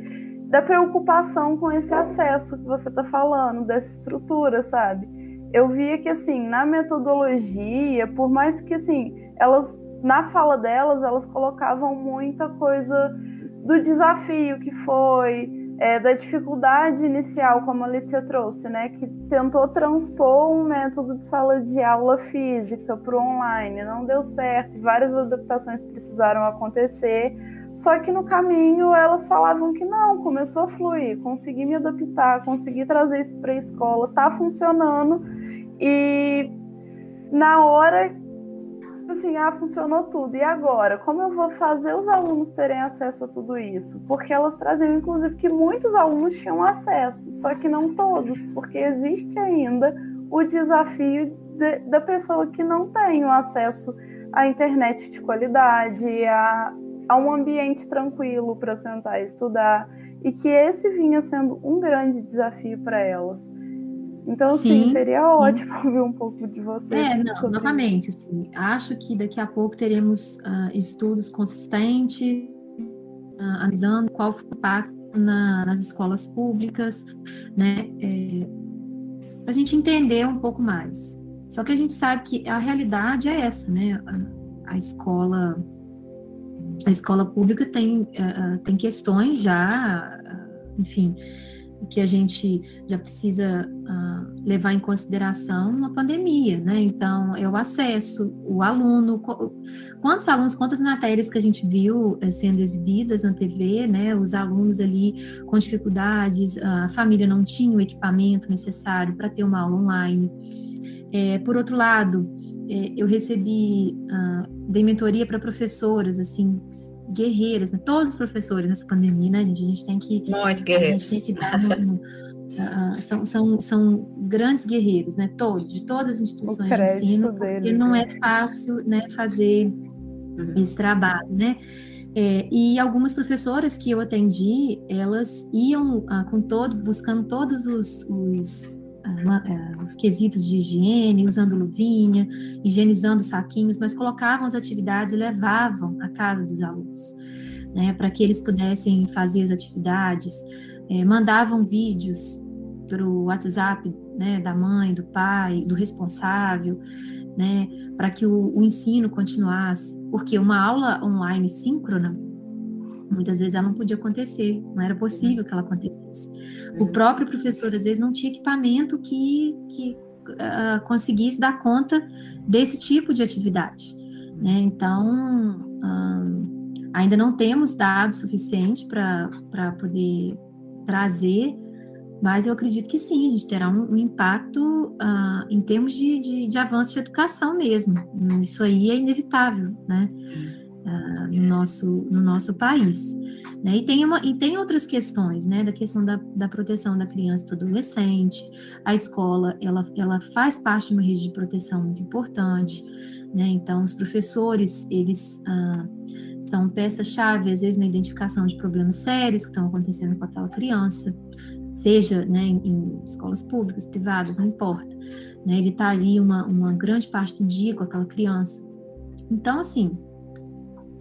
Da preocupação com esse acesso que você está falando, dessa estrutura, sabe? Eu via que, assim, na metodologia, por mais que, assim, elas, na fala delas, elas colocavam muita coisa do desafio que foi, é, da dificuldade inicial, como a Letícia trouxe, né, que tentou transpor um método de sala de aula física para o online, não deu certo, várias adaptações precisaram acontecer, só que no caminho elas falavam que não, começou a fluir, consegui me adaptar, consegui trazer isso para a escola, tá funcionando, e na hora assim, ah, funcionou tudo. E agora? Como eu vou fazer os alunos terem acesso a tudo isso? Porque elas traziam, inclusive, que muitos alunos tinham acesso, só que não todos, porque existe ainda o desafio de, da pessoa que não tem o acesso à internet de qualidade, a, a um ambiente tranquilo para sentar e estudar, e que esse vinha sendo um grande desafio para elas. Então, sim, sim seria sim. ótimo ouvir um pouco de você. É, não, novamente, assim, acho que daqui a pouco teremos uh, estudos consistentes, uh, analisando qual foi o impacto na, nas escolas públicas, né, é, para a gente entender um pouco mais. Só que a gente sabe que a realidade é essa, né, a, a escola a escola pública tem, uh, tem questões já, enfim, que a gente já precisa uh, levar em consideração uma pandemia, né? Então, é o acesso, o aluno, quantos alunos, quantas matérias que a gente viu eh, sendo exibidas na TV, né? Os alunos ali com dificuldades, a família não tinha o equipamento necessário para ter uma aula online. É, por outro lado, é, eu recebi, uh, dei mentoria para professoras, assim, guerreiras, né? todos os professores nessa pandemia, né, gente? A gente tem que. Muito guerreiros. A gente tem que dar. No, uh, são, são, são grandes guerreiros, né? Todos, de todas as instituições de ensino, porque dele, não é né? fácil né, fazer uhum. esse trabalho, né? É, e algumas professoras que eu atendi, elas iam uh, com todo, buscando todos os, os os quesitos de higiene, usando luvinha, higienizando saquinhos, mas colocavam as atividades e levavam à casa dos alunos, né, para que eles pudessem fazer as atividades, é, mandavam vídeos para o WhatsApp né, da mãe, do pai, do responsável, né, para que o, o ensino continuasse, porque uma aula online síncrona muitas vezes ela não podia acontecer, não era possível que ela acontecesse. O uhum. próprio professor, às vezes, não tinha equipamento que, que uh, conseguisse dar conta desse tipo de atividade. Né? Então, uh, ainda não temos dados suficientes para poder trazer, mas eu acredito que sim, a gente terá um, um impacto uh, em termos de, de, de, avanço de educação mesmo. Isso aí é inevitável, né? Uh, no, nosso, no nosso país. Né? E, tem uma, e tem outras questões, né, da questão da, da proteção da criança e do adolescente. A escola, ela, ela faz parte de uma rede de proteção muito importante. né? Então, os professores, eles ah, são peça-chave, às vezes, na identificação de problemas sérios que estão acontecendo com aquela criança, seja né, em, em escolas públicas, privadas, não importa. Né? Ele está ali uma, uma grande parte do dia com aquela criança. Então, assim,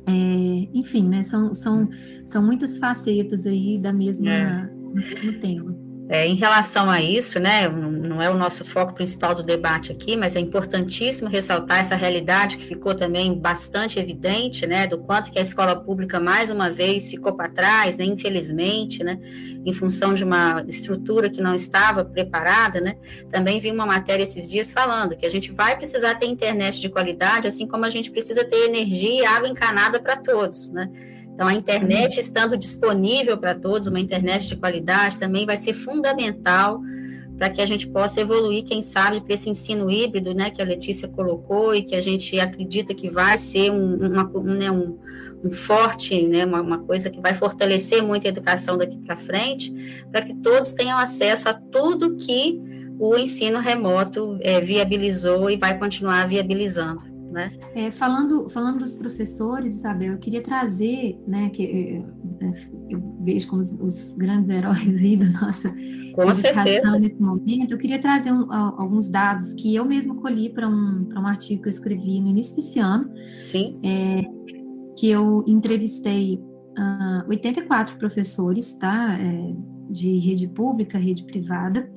é, enfim, né, são, são, são muitas facetas aí da mesma, é. do mesmo tema. É, em relação a isso, né, não é o nosso foco principal do debate aqui, mas é importantíssimo ressaltar essa realidade que ficou também bastante evidente, né, do quanto que a escola pública mais uma vez ficou para trás, né, infelizmente, né, em função de uma estrutura que não estava preparada, né. Também vi uma matéria esses dias falando que a gente vai precisar ter internet de qualidade, assim como a gente precisa ter energia e água encanada para todos, né. Então, a internet estando disponível para todos, uma internet de qualidade, também vai ser fundamental para que a gente possa evoluir, quem sabe, para esse ensino híbrido, né, que a Letícia colocou e que a gente acredita que vai ser um, uma, né, um, um forte, né, uma, uma, coisa que vai fortalecer muito a educação daqui para frente, para que todos tenham acesso a tudo que o ensino remoto é, viabilizou e vai continuar viabilizando né? É, falando, falando dos professores, Isabel, eu queria trazer, né, que eu, eu vejo como os, os, grandes heróis aí da nossa Com educação certeza. nesse momento, eu queria trazer um, alguns dados que eu mesmo colhi para um, um artigo que eu escrevi no início desse ano. Sim. É, que eu entrevistei uh, ah, 84 professores, tá? É, de rede pública, rede privada,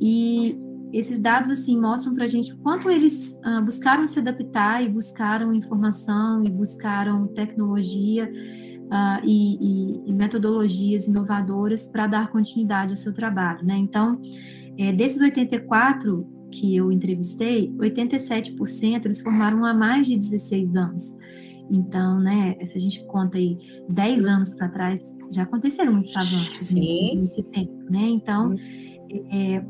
e esses dados assim mostram para a gente o quanto eles uh, buscaram se adaptar e buscaram informação e buscaram tecnologia uh, e, e, e, metodologias inovadoras para dar continuidade ao seu trabalho, né? Então, é, desses 84 que eu entrevistei, 87% eles formaram há mais de 16 anos. Então, né, se a gente conta aí 10 anos para trás, já aconteceram muitos avanços nesse, nesse, tempo, né? Então, é,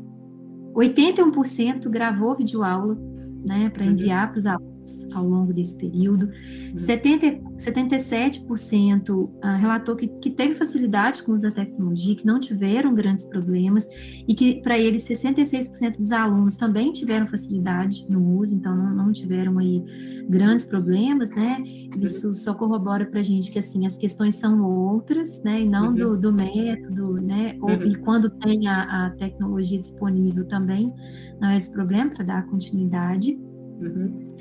81% gravou videoaula né, para uhum. enviar para os alunos ao longo desse período. 70, uhum. 77% ah, relatou que, que teve facilidade com o uso da tecnologia, que não tiveram grandes problemas, e que para eles 66% dos alunos também tiveram facilidade no uso, então não, não tiveram aí grandes problemas, né? Isso só corrobora para a gente que assim as questões são outras, né? E não uhum. do, do, método, né? Ou, uhum. E quando tem a, a tecnologia disponível também não é esse problema para dar continuidade. Uhum.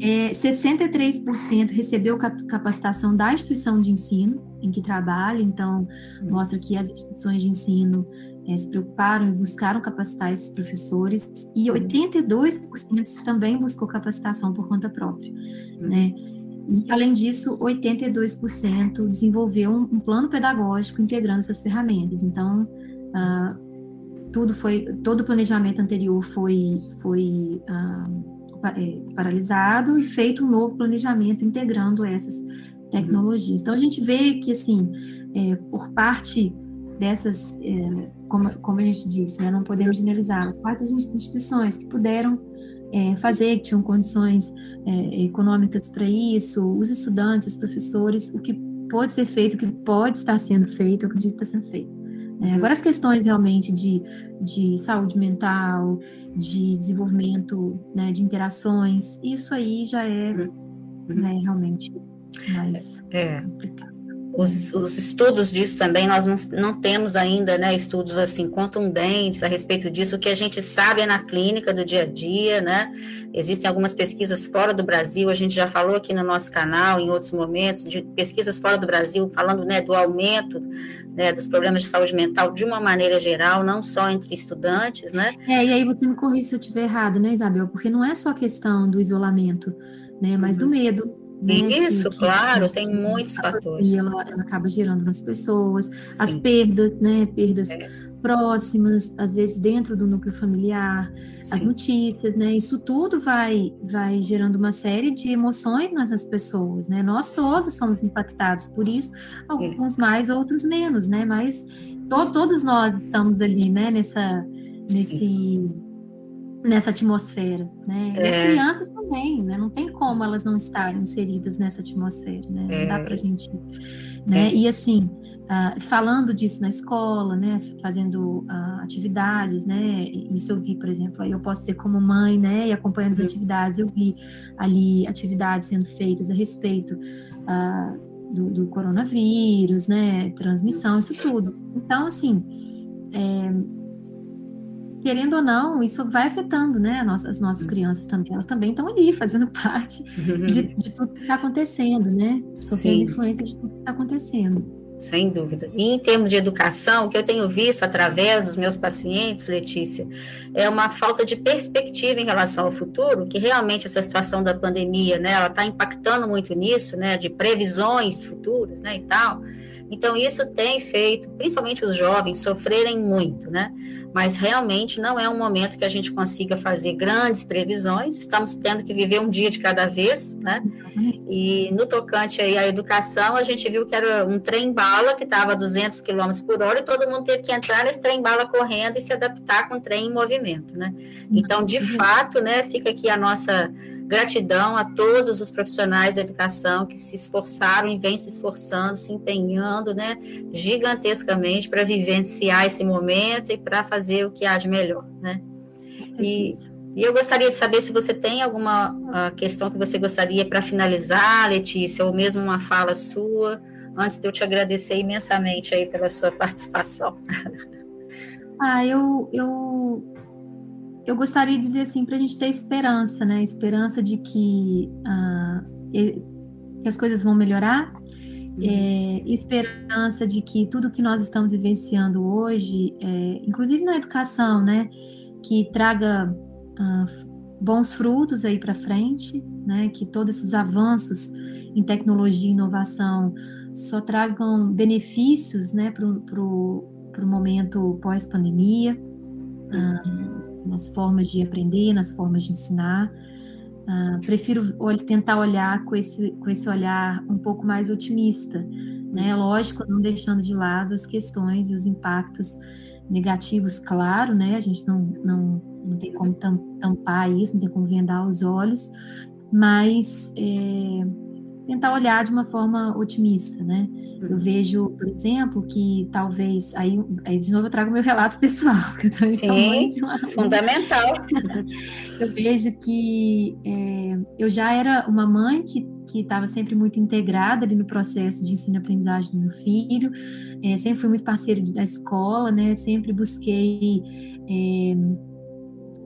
É, 63% recebeu capacitação da instituição de ensino em que trabalha, então uhum. mostra que as instituições de ensino é, se preocuparam e buscaram capacitar esses professores, e 82% uhum. também buscou capacitação por conta própria, uhum. né? E, além disso, 82% desenvolveu um, um, plano pedagógico integrando essas ferramentas. Então, uh, tudo foi, todo o planejamento anterior foi, foi uh, paralisado e feito um novo planejamento integrando essas tecnologias. Então a gente vê que assim, é, por parte dessas, é, como, como a gente disse, né, não podemos generalizar, as partes das instituições que puderam é, fazer, que tinham condições é, econômicas para isso, os estudantes, os professores, o que pode ser feito, o que pode estar sendo feito, eu acredito que está sendo feito. É, agora, as questões realmente de, de saúde mental, de desenvolvimento né, de interações, isso aí já é uhum. né, realmente mais é. complicado os, os, estudos disso também, nós não, não, temos ainda né, estudos assim contundentes a respeito disso. O que a gente sabe é na clínica do dia a dia, né? Existem algumas pesquisas fora do Brasil, a gente já falou aqui no nosso canal em outros momentos, de pesquisas fora do Brasil, falando né, do aumento né, dos problemas de saúde mental de uma maneira geral, não só entre estudantes, né? É, e aí você me corrija se eu estiver errado, né, Isabel? Porque não é só questão do isolamento, né, mas uhum. do medo né? Isso, que, claro, que, tem muitos fatores. Ela, ela, acaba gerando nas pessoas, Sim. as perdas, né? Perdas é. próximas, às vezes dentro do núcleo familiar, Sim. as notícias, né? Isso tudo vai, vai gerando uma série de emoções nas pessoas, né? Nós todos somos impactados por isso, alguns é. mais, outros menos, né? Mas to, todos nós estamos ali, né? Nessa, nesse nessa atmosfera, né? E é. as crianças também, né? Não tem como elas não estarem inseridas nessa atmosfera, né? Não dá é. pra gente, né? É. E assim, uh, falando disso na escola, né, fazendo uh, atividades, né, isso eu vi, por exemplo, aí eu posso ser como mãe, né, e acompanhando as uhum. atividades, eu vi ali atividades sendo feitas a respeito uh, do, do, coronavírus, né, transmissão, isso tudo. Então, assim, é, querendo ou não, isso vai afetando, né, as nossas uhum. crianças também. Elas também estão ali fazendo parte de, de tudo que está acontecendo, né? Sofrendo influência de tudo que está acontecendo. Sem dúvida. E em termos de educação, o que eu tenho visto através dos meus pacientes, Letícia, é uma falta de perspectiva em relação ao futuro, que realmente essa situação da pandemia, né, ela está impactando muito nisso, né, de previsões futuras, né, e tal. Então, isso tem feito, principalmente os jovens, sofrerem muito, né? Mas realmente não é um momento que a gente consiga fazer grandes previsões, estamos tendo que viver um dia de cada vez, né? E no tocante aí à educação, a gente viu que era um trem-bala que estava a 200 km por hora e todo mundo teve que entrar nesse trem-bala correndo e se adaptar com o trem em movimento, né? Então, de fato, né, fica aqui a nossa Gratidão a todos os profissionais da educação que se esforçaram e vêm se esforçando, se empenhando, né, gigantescamente para vivenciar esse momento e para fazer o que há de melhor, né? E, e, eu gostaria de saber se você tem alguma uh, questão que você gostaria para finalizar, Letícia, ou mesmo uma fala sua, antes de eu te agradecer imensamente aí pela sua participação. Ah, eu, eu eu gostaria de dizer assim, para a gente ter esperança, né? Esperança de que, uh, que as coisas vão melhorar, uhum. é, esperança de que tudo que nós estamos vivenciando hoje, é, inclusive na educação, né? Que traga uh, bons frutos aí para frente, né? Que todos esses avanços em tecnologia e inovação só tragam benefícios, né? Para o momento pós-pandemia. Uh, nas formas de aprender, nas formas de ensinar. Uh, prefiro tentar olhar com esse, com esse olhar um pouco mais otimista, né? Lógico, não deixando de lado as questões e os impactos negativos, claro, né? A gente não, não, não tem como tampar isso, não tem como vendar os olhos, mas é, tentar olhar de uma forma otimista, né? Eu uhum. vejo, por exemplo, que talvez aí, aí de novo eu trago meu relato pessoal, que eu Sim, fundamental. eu vejo que é, eu já era uma mãe que que estava sempre muito integrada ali no processo de ensino-aprendizagem do meu filho, é, sempre fui muito parceira da escola, né? Sempre busquei é,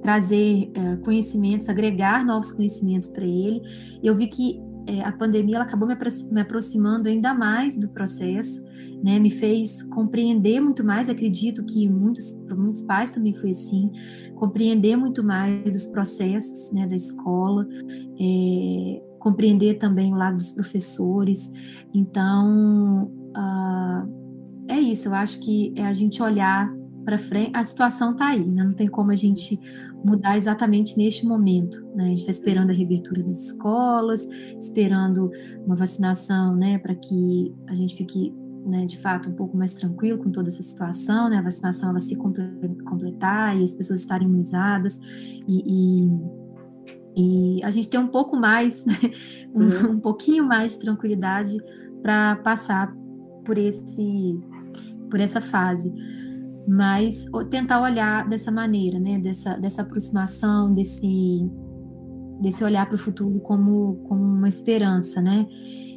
trazer é, conhecimentos, agregar novos conhecimentos para ele. Eu vi que é, a pandemia ela acabou me, me aproximando ainda mais do processo, né, me fez compreender muito mais, acredito que muitos, para muitos pais também foi assim, compreender muito mais os processos né, da escola, é, compreender também o lado dos professores. Então, uh, é isso, eu acho que é a gente olhar para frente, a situação está aí, né? não tem como a gente mudar exatamente neste momento. Né? A gente está esperando a reabertura das escolas, esperando uma vacinação né, para que a gente fique né, de fato um pouco mais tranquilo com toda essa situação, né? a vacinação ela se completar e as pessoas estarem imunizadas e, e, e a gente ter um pouco mais, né? um, uhum. um pouquinho mais de tranquilidade para passar por esse por essa fase mas tentar olhar dessa maneira, né, dessa, dessa aproximação, desse, desse olhar para o futuro como, como uma esperança, né?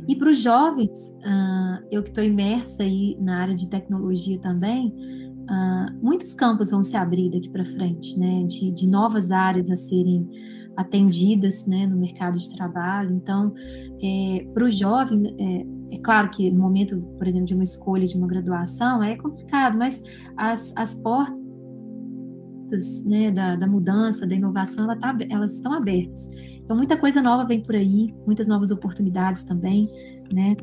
E para os jovens, uh, eu que estou imersa aí na área de tecnologia também, uh, muitos campos vão se abrir daqui para frente, né? De, de novas áreas a serem atendidas, né, no mercado de trabalho. Então, é, para o jovem, é, é claro que no momento, por exemplo, de uma escolha de uma graduação é complicado, mas as, as portas né, da, da mudança, da inovação, ela tá, elas estão abertas. Então, muita coisa nova vem por aí, muitas novas oportunidades também, né?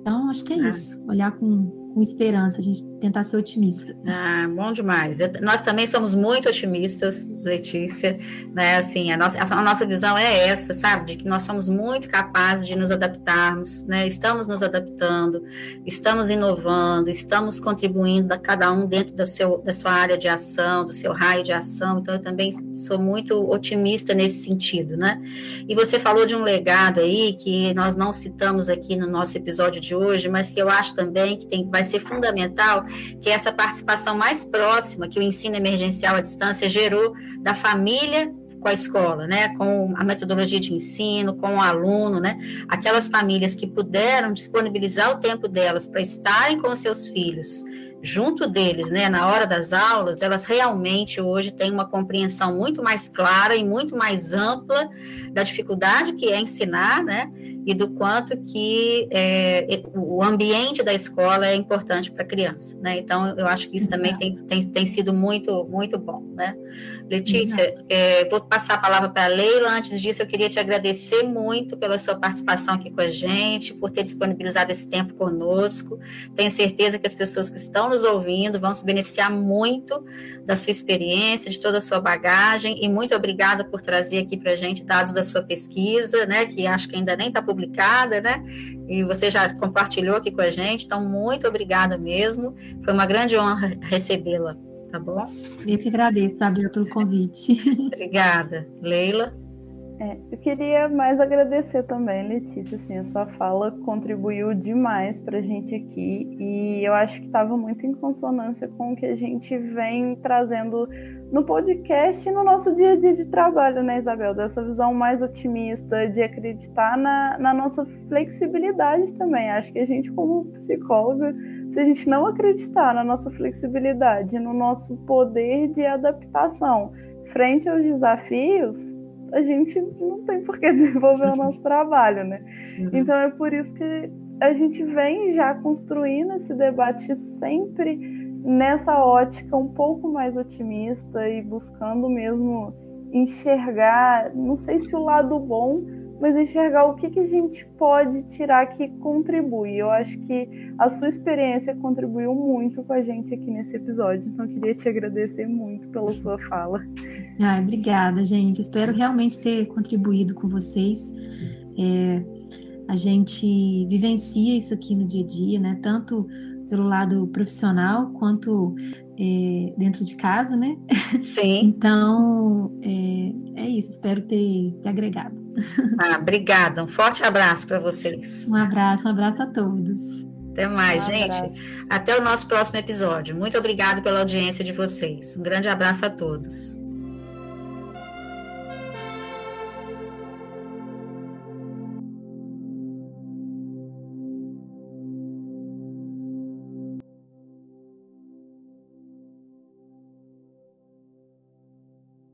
Então, acho que é, é. isso, olhar com, com esperança. A gente tentar ser otimista. Ah, bom demais. Eu, nós também somos muito otimistas, Letícia, né? Assim, a nossa, a nossa visão é essa, sabe? De que nós somos muito capazes de nos adaptarmos, né? Estamos nos adaptando, estamos inovando, estamos contribuindo a cada um dentro da, seu, da sua área de ação, do seu raio de ação. Então, eu também sou muito otimista nesse sentido, né? E você falou de um legado aí que nós não citamos aqui no nosso episódio de hoje, mas que eu acho também que tem, vai ser fundamental, que é essa participação mais próxima que o ensino emergencial à distância gerou da família com a escola, né, com a metodologia de ensino, com o aluno, né, aquelas famílias que puderam disponibilizar o tempo delas para estarem com seus filhos junto deles, né, na hora das aulas, elas realmente hoje têm uma compreensão muito mais clara e muito mais ampla da dificuldade que é ensinar, né, e do quanto que é, o ambiente da escola é importante para a criança, né, então eu acho que isso também tem, tem, tem sido muito, muito bom, né. Letícia, é, vou passar a palavra para a Leila, antes disso eu queria te agradecer muito pela sua participação aqui com a gente, por ter disponibilizado esse tempo conosco, tenho certeza que as pessoas que estão nos ouvindo vão se beneficiar muito da sua experiência, de toda a sua bagagem, e muito obrigada por trazer aqui para a gente dados da sua pesquisa, né, que acho que ainda nem está publicada, né, e você já compartilhou aqui com a gente, então muito obrigada mesmo, foi uma grande honra recebê-la, tá bom? Eu que agradeço, Sabrina, pelo convite. obrigada. Leila? É, eu queria mais agradecer também, Letícia, assim, a sua fala contribuiu demais para a gente aqui e eu acho que estava muito em consonância com o que a gente vem trazendo no podcast e no nosso dia a dia de trabalho, né, Isabel? Dessa visão mais otimista, de acreditar na, na nossa flexibilidade também. Acho que a gente, como psicóloga, se a gente não acreditar na nossa flexibilidade, no nosso poder de adaptação frente aos desafios, a gente não tem por que desenvolver o nosso trabalho, né? Uhum. Então é por isso que a gente vem já construindo esse debate sempre nessa ótica um pouco mais otimista e buscando mesmo enxergar, não sei se o lado bom, mas enxergar o que, que a gente pode tirar que contribui. Eu acho que a sua experiência contribuiu muito com a gente aqui nesse episódio, então eu queria te agradecer muito pela sua fala. Ai, obrigada, gente. Espero realmente ter contribuído com vocês. É, a gente vivencia isso aqui no dia a dia, né? Tanto pelo lado profissional quanto é, dentro de casa, né? Sim. então, é, é isso. Espero ter, ter agregado. Ah, obrigada. Um forte abraço para vocês. Um abraço, um abraço a todos. Até mais, um gente. Até o nosso próximo episódio. Muito obrigada pela audiência de vocês. Um grande abraço a todos.